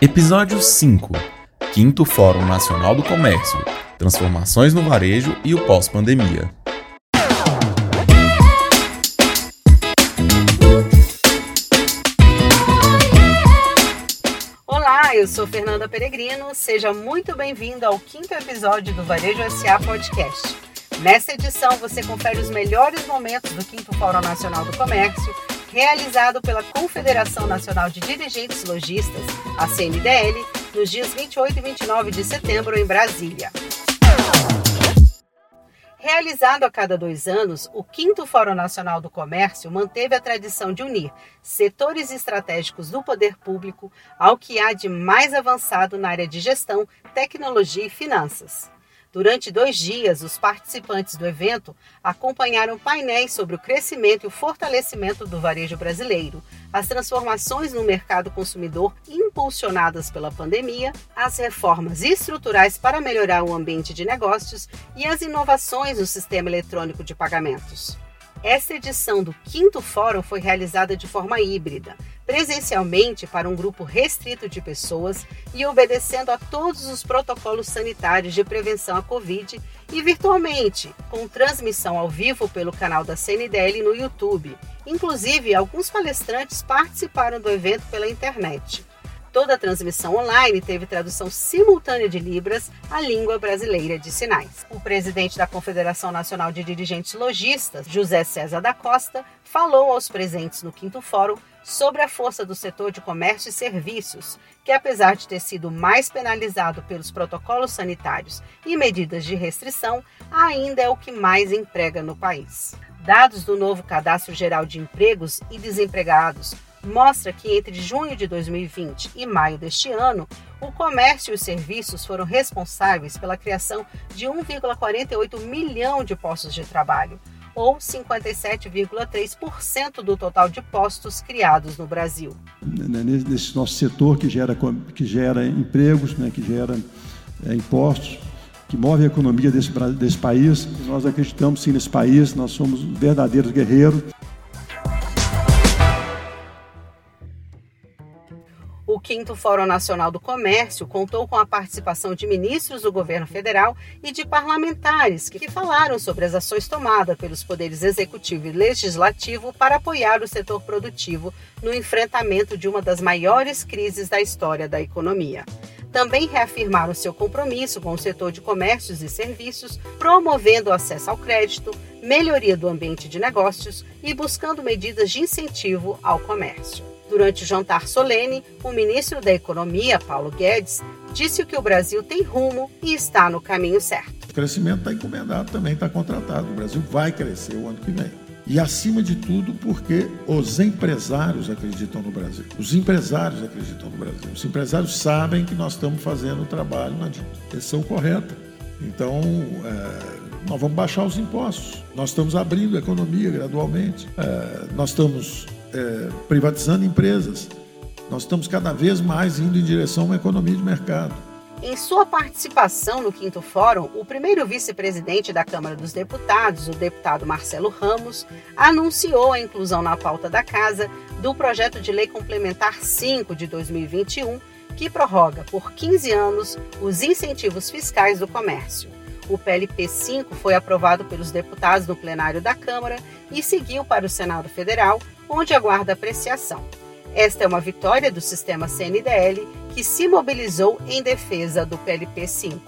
Episódio 5 Quinto Fórum Nacional do Comércio Transformações no Varejo e o Pós-Pandemia. Olá, eu sou Fernanda Peregrino. Seja muito bem-vindo ao quinto episódio do Varejo SA Podcast. Nessa edição, você confere os melhores momentos do quinto Fórum Nacional do Comércio realizado pela Confederação Nacional de Dirigentes Logistas, a CNDL, nos dias 28 e 29 de setembro em Brasília. Realizado a cada dois anos, o 5 Fórum Nacional do Comércio manteve a tradição de unir setores estratégicos do poder público ao que há de mais avançado na área de gestão, tecnologia e finanças. Durante dois dias, os participantes do evento acompanharam painéis sobre o crescimento e o fortalecimento do varejo brasileiro, as transformações no mercado consumidor impulsionadas pela pandemia, as reformas estruturais para melhorar o ambiente de negócios e as inovações no sistema eletrônico de pagamentos. Esta edição do quinto fórum foi realizada de forma híbrida, presencialmente para um grupo restrito de pessoas e obedecendo a todos os protocolos sanitários de prevenção à Covid, e virtualmente, com transmissão ao vivo pelo canal da CNDL no YouTube. Inclusive, alguns palestrantes participaram do evento pela internet. Toda a transmissão online teve tradução simultânea de Libras à língua brasileira de sinais. O presidente da Confederação Nacional de Dirigentes Logistas, José César da Costa, falou aos presentes no quinto fórum sobre a força do setor de comércio e serviços, que apesar de ter sido mais penalizado pelos protocolos sanitários e medidas de restrição, ainda é o que mais emprega no país. Dados do novo Cadastro Geral de Empregos e Desempregados mostra que entre junho de 2020 e maio deste ano, o comércio e os serviços foram responsáveis pela criação de 1,48 milhão de postos de trabalho, ou 57,3% do total de postos criados no Brasil. Nesse nosso setor que gera, que gera empregos, né, que gera é, impostos, que move a economia desse, desse país. Nós acreditamos sim nesse país, nós somos verdadeiros guerreiros. Quinto Fórum Nacional do Comércio contou com a participação de ministros do governo federal e de parlamentares que falaram sobre as ações tomadas pelos poderes executivo e legislativo para apoiar o setor produtivo no enfrentamento de uma das maiores crises da história da economia. Também reafirmaram seu compromisso com o setor de comércios e serviços, promovendo o acesso ao crédito, melhoria do ambiente de negócios e buscando medidas de incentivo ao comércio. Durante o jantar solene, o ministro da Economia, Paulo Guedes, disse que o Brasil tem rumo e está no caminho certo. O crescimento está encomendado também, está contratado. O Brasil vai crescer o ano que vem. E acima de tudo, porque os empresários acreditam no Brasil. Os empresários acreditam no Brasil. Os empresários sabem que nós estamos fazendo o trabalho na direção correta. Então, é, nós vamos baixar os impostos. Nós estamos abrindo a economia gradualmente. É, nós estamos é, privatizando empresas. Nós estamos cada vez mais indo em direção a uma economia de mercado. Em sua participação no quinto fórum, o primeiro vice-presidente da Câmara dos Deputados, o deputado Marcelo Ramos, anunciou a inclusão na pauta da Casa do projeto de lei complementar 5 de 2021, que prorroga por 15 anos os incentivos fiscais do comércio. O PLP 5 foi aprovado pelos deputados no plenário da Câmara e seguiu para o Senado Federal, onde aguarda apreciação. Esta é uma vitória do sistema CNDL que se mobilizou em defesa do PLP 5.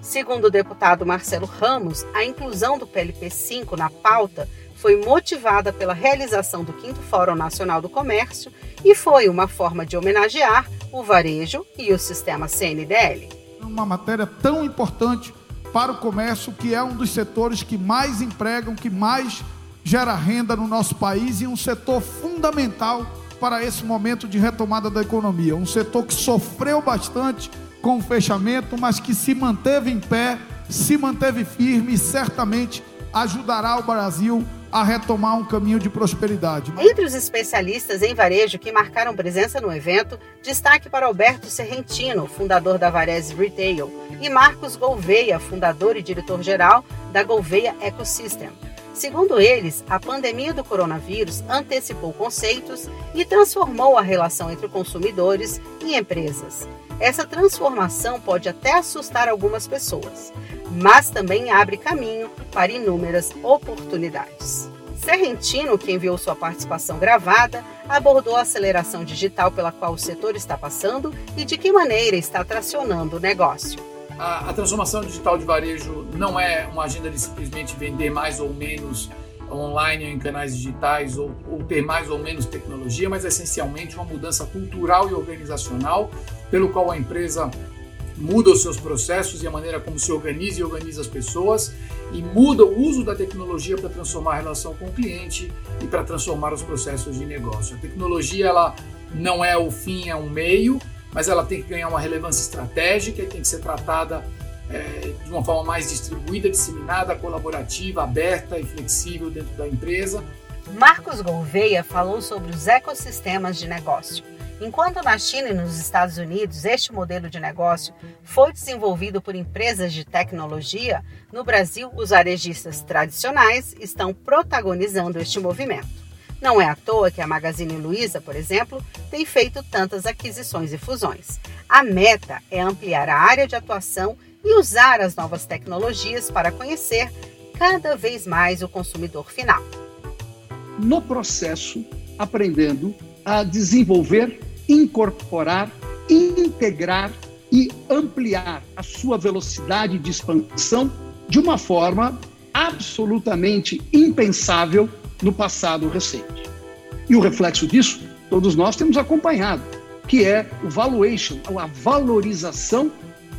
Segundo o deputado Marcelo Ramos, a inclusão do PLP 5 na pauta foi motivada pela realização do 5 Fórum Nacional do Comércio e foi uma forma de homenagear o varejo e o sistema CNDL. Uma matéria tão importante para o comércio, que é um dos setores que mais empregam, que mais gera renda no nosso país e um setor fundamental para esse momento de retomada da economia. Um setor que sofreu bastante com o fechamento, mas que se manteve em pé, se manteve firme e certamente ajudará o Brasil a retomar um caminho de prosperidade. Entre os especialistas em varejo que marcaram presença no evento, destaque para Alberto Serrentino, fundador da Varese Retail, e Marcos Gouveia, fundador e diretor-geral da Gouveia Ecosystem. Segundo eles, a pandemia do coronavírus antecipou conceitos e transformou a relação entre consumidores e empresas. Essa transformação pode até assustar algumas pessoas, mas também abre caminho para inúmeras oportunidades. Serrentino, que enviou sua participação gravada, abordou a aceleração digital pela qual o setor está passando e de que maneira está tracionando o negócio. A, a, transformação digital de varejo não é uma agenda de simplesmente vender mais ou menos online ou em canais digitais ou, ou ter mais ou menos tecnologia, mas é essencialmente uma mudança cultural e organizacional pelo qual a empresa muda os seus processos e a maneira como se organiza e organiza as pessoas e muda o uso da tecnologia para transformar a relação com o cliente e para transformar os processos de negócio. A tecnologia ela não é o fim, é um meio mas ela tem que ganhar uma relevância estratégica e tem que ser tratada é, de uma forma mais distribuída, disseminada, colaborativa, aberta e flexível dentro da empresa. Marcos Gouveia falou sobre os ecossistemas de negócio. Enquanto na China e nos Estados Unidos este modelo de negócio foi desenvolvido por empresas de tecnologia, no Brasil os varejistas tradicionais estão protagonizando este movimento. Não é à toa que a Magazine Luiza, por exemplo, tem feito tantas aquisições e fusões. A meta é ampliar a área de atuação e usar as novas tecnologias para conhecer cada vez mais o consumidor final. No processo, aprendendo a desenvolver, incorporar, integrar e ampliar a sua velocidade de expansão de uma forma absolutamente impensável no passado recente. E o reflexo disso, todos nós temos acompanhado, que é o valuation, a valorização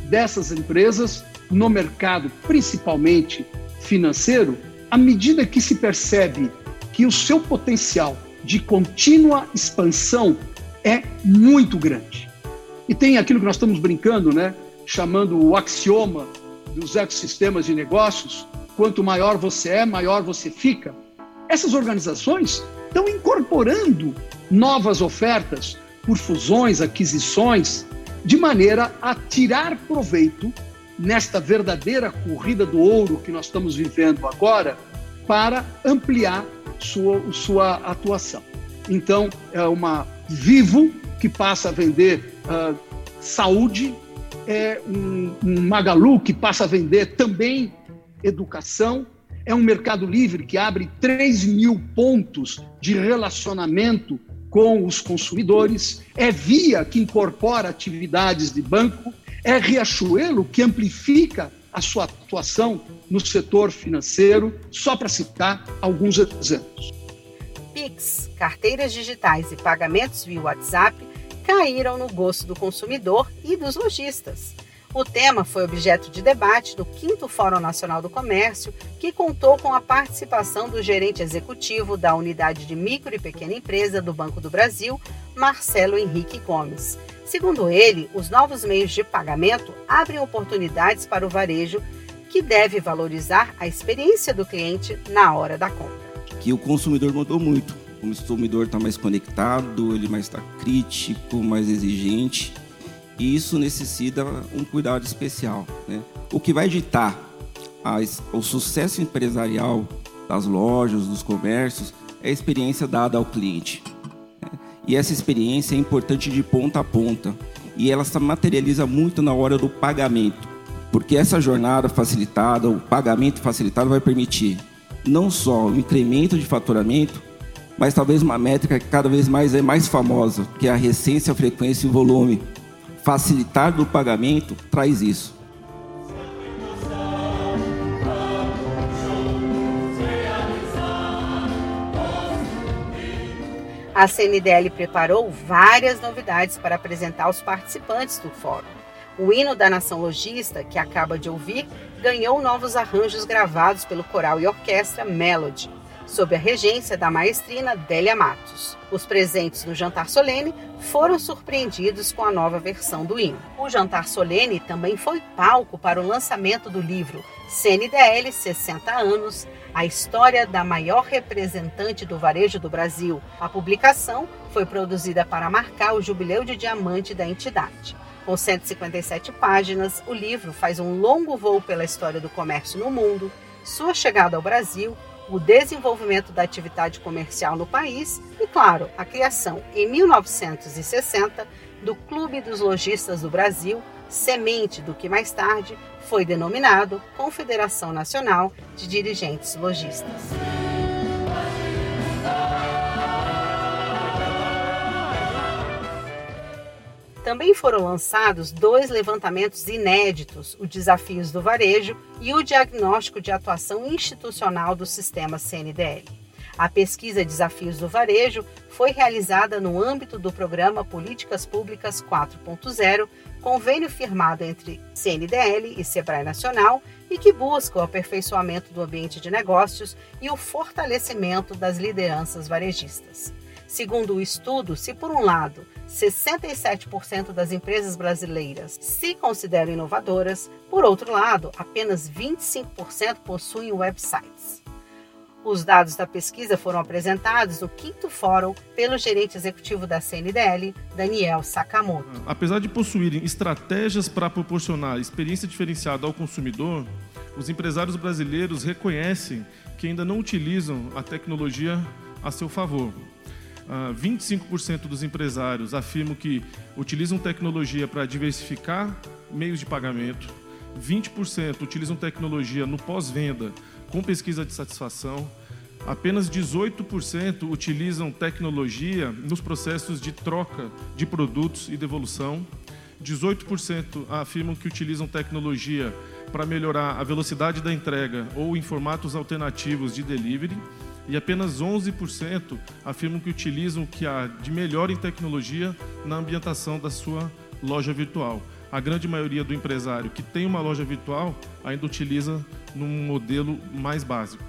dessas empresas no mercado, principalmente financeiro, à medida que se percebe que o seu potencial de contínua expansão é muito grande. E tem aquilo que nós estamos brincando, né, chamando o axioma dos ecossistemas de negócios: quanto maior você é, maior você fica. Essas organizações estão incorporando novas ofertas por fusões, aquisições, de maneira a tirar proveito nesta verdadeira corrida do ouro que nós estamos vivendo agora para ampliar sua, sua atuação. Então, é uma Vivo que passa a vender uh, saúde, é um, um Magalu que passa a vender também educação, é um mercado livre que abre 3 mil pontos de relacionamento com os consumidores, é Via que incorpora atividades de banco, é Riachuelo que amplifica a sua atuação no setor financeiro, só para citar alguns exemplos. Pix, carteiras digitais e pagamentos via WhatsApp caíram no gosto do consumidor e dos lojistas. O tema foi objeto de debate do 5 Fórum Nacional do Comércio, que contou com a participação do gerente executivo da Unidade de Micro e Pequena Empresa do Banco do Brasil, Marcelo Henrique Gomes. Segundo ele, os novos meios de pagamento abrem oportunidades para o varejo, que deve valorizar a experiência do cliente na hora da compra. Que o consumidor mudou muito. O consumidor está mais conectado, ele mais está crítico, mais exigente e isso necessita um cuidado especial. Né? O que vai ditar as, o sucesso empresarial das lojas, dos comércios, é a experiência dada ao cliente. Né? E essa experiência é importante de ponta a ponta. E ela se materializa muito na hora do pagamento. Porque essa jornada facilitada, o pagamento facilitado vai permitir não só o incremento de faturamento, mas talvez uma métrica que cada vez mais é mais famosa, que é a recência, a frequência e o volume facilitar do pagamento traz isso. A CNDL preparou várias novidades para apresentar aos participantes do fórum. O hino da Nação Logista, que acaba de ouvir, ganhou novos arranjos gravados pelo coral e orquestra Melody sob a regência da maestrina Délia Matos. Os presentes no jantar solene foram surpreendidos com a nova versão do hino. O jantar solene também foi palco para o lançamento do livro CNDL 60 anos, a história da maior representante do varejo do Brasil. A publicação foi produzida para marcar o jubileu de diamante da entidade. Com 157 páginas, o livro faz um longo voo pela história do comércio no mundo, sua chegada ao Brasil o desenvolvimento da atividade comercial no país e, claro, a criação, em 1960, do Clube dos Lojistas do Brasil, semente do que mais tarde foi denominado Confederação Nacional de Dirigentes Lojistas. Também foram lançados dois levantamentos inéditos: o Desafios do Varejo e o Diagnóstico de Atuação Institucional do Sistema CNDL. A pesquisa Desafios do Varejo foi realizada no âmbito do programa Políticas Públicas 4.0, convênio firmado entre CNDL e Sebrae Nacional e que busca o aperfeiçoamento do ambiente de negócios e o fortalecimento das lideranças varejistas. Segundo o estudo, se por um lado 67% das empresas brasileiras se consideram inovadoras, por outro lado, apenas 25% possuem websites. Os dados da pesquisa foram apresentados no quinto fórum pelo gerente executivo da CNDL, Daniel Sakamoto. Apesar de possuírem estratégias para proporcionar experiência diferenciada ao consumidor, os empresários brasileiros reconhecem que ainda não utilizam a tecnologia a seu favor. 25% ah, dos empresários afirmam que utilizam tecnologia para diversificar meios de pagamento, 20% utilizam tecnologia no pós-venda com pesquisa de satisfação, apenas 18% utilizam tecnologia nos processos de troca de produtos e devolução, 18% afirmam que utilizam tecnologia para melhorar a velocidade da entrega ou em formatos alternativos de delivery e apenas 11% afirmam que utilizam o que há de melhor em tecnologia na ambientação da sua loja virtual. A grande maioria do empresário que tem uma loja virtual ainda utiliza num modelo mais básico.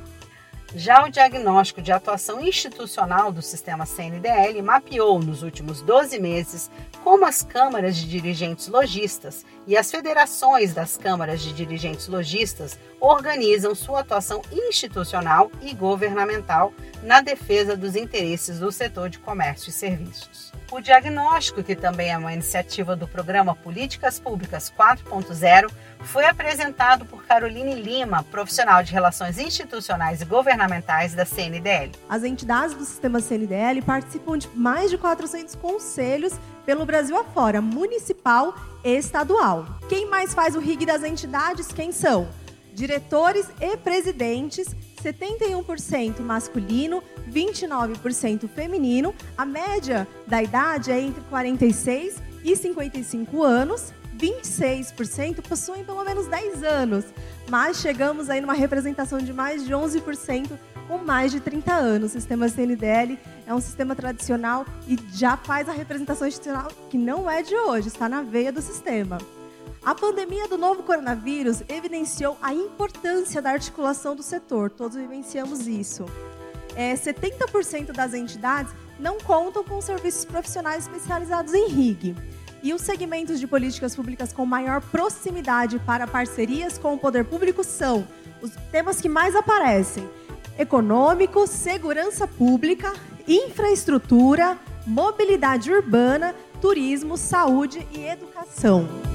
Já o diagnóstico de atuação institucional do sistema CNDL mapeou nos últimos 12 meses como as câmaras de dirigentes lojistas e as federações das câmaras de dirigentes lojistas organizam sua atuação institucional e governamental na defesa dos interesses do setor de comércio e serviços. O diagnóstico, que também é uma iniciativa do programa Políticas Públicas 4.0, foi apresentado por Caroline Lima, profissional de Relações Institucionais e Governamentais da CNDL. As entidades do sistema CNDL participam de mais de 400 conselhos pelo Brasil afora, municipal e estadual. Quem mais faz o RIG das entidades? Quem são? Diretores e presidentes 71% masculino, 29% feminino. A média da idade é entre 46 e 55 anos. 26% possuem pelo menos 10 anos, mas chegamos aí numa representação de mais de 11% com mais de 30 anos. O sistema CNDL é um sistema tradicional e já faz a representação institucional que não é de hoje, está na veia do sistema. A pandemia do novo coronavírus evidenciou a importância da articulação do setor, todos vivenciamos isso. É, 70% das entidades não contam com serviços profissionais especializados em RIG. E os segmentos de políticas públicas com maior proximidade para parcerias com o poder público são os temas que mais aparecem: econômico, segurança pública, infraestrutura, mobilidade urbana, turismo, saúde e educação.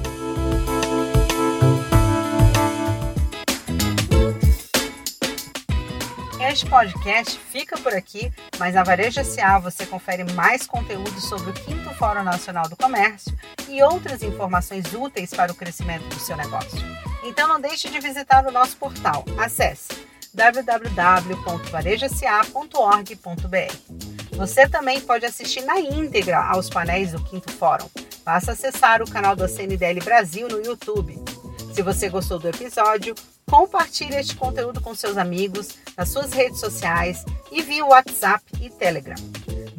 Este podcast fica por aqui, mas na Varejo SA você confere mais conteúdo sobre o 5 Fórum Nacional do Comércio e outras informações úteis para o crescimento do seu negócio. Então não deixe de visitar o nosso portal. Acesse www.varejosa.org.br. Você também pode assistir na íntegra aos painéis do 5 Fórum. Basta acessar o canal da CNDL Brasil no YouTube. Se você gostou do episódio, compartilhe este conteúdo com seus amigos, nas suas redes sociais e via WhatsApp e Telegram.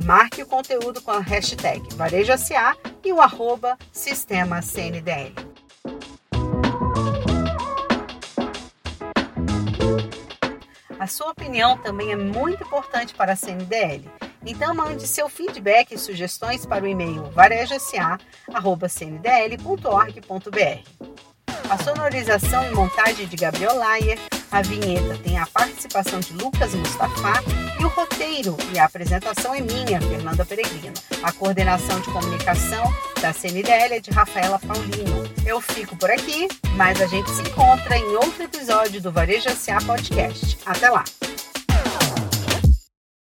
Marque o conteúdo com a hashtag VarejoSA e o arroba Sistema CNDL. A sua opinião também é muito importante para a CNDL. Então mande seu feedback e sugestões para o e-mail varejosa.cndl.org.br. A sonorização e montagem de Gabriel Layer, a vinheta tem a participação de Lucas Mustafa e o roteiro e a apresentação é minha, Fernanda Peregrino. A coordenação de comunicação da CNDL é de Rafaela Paulino. Eu fico por aqui, mas a gente se encontra em outro episódio do Varejo SA Podcast. Até lá!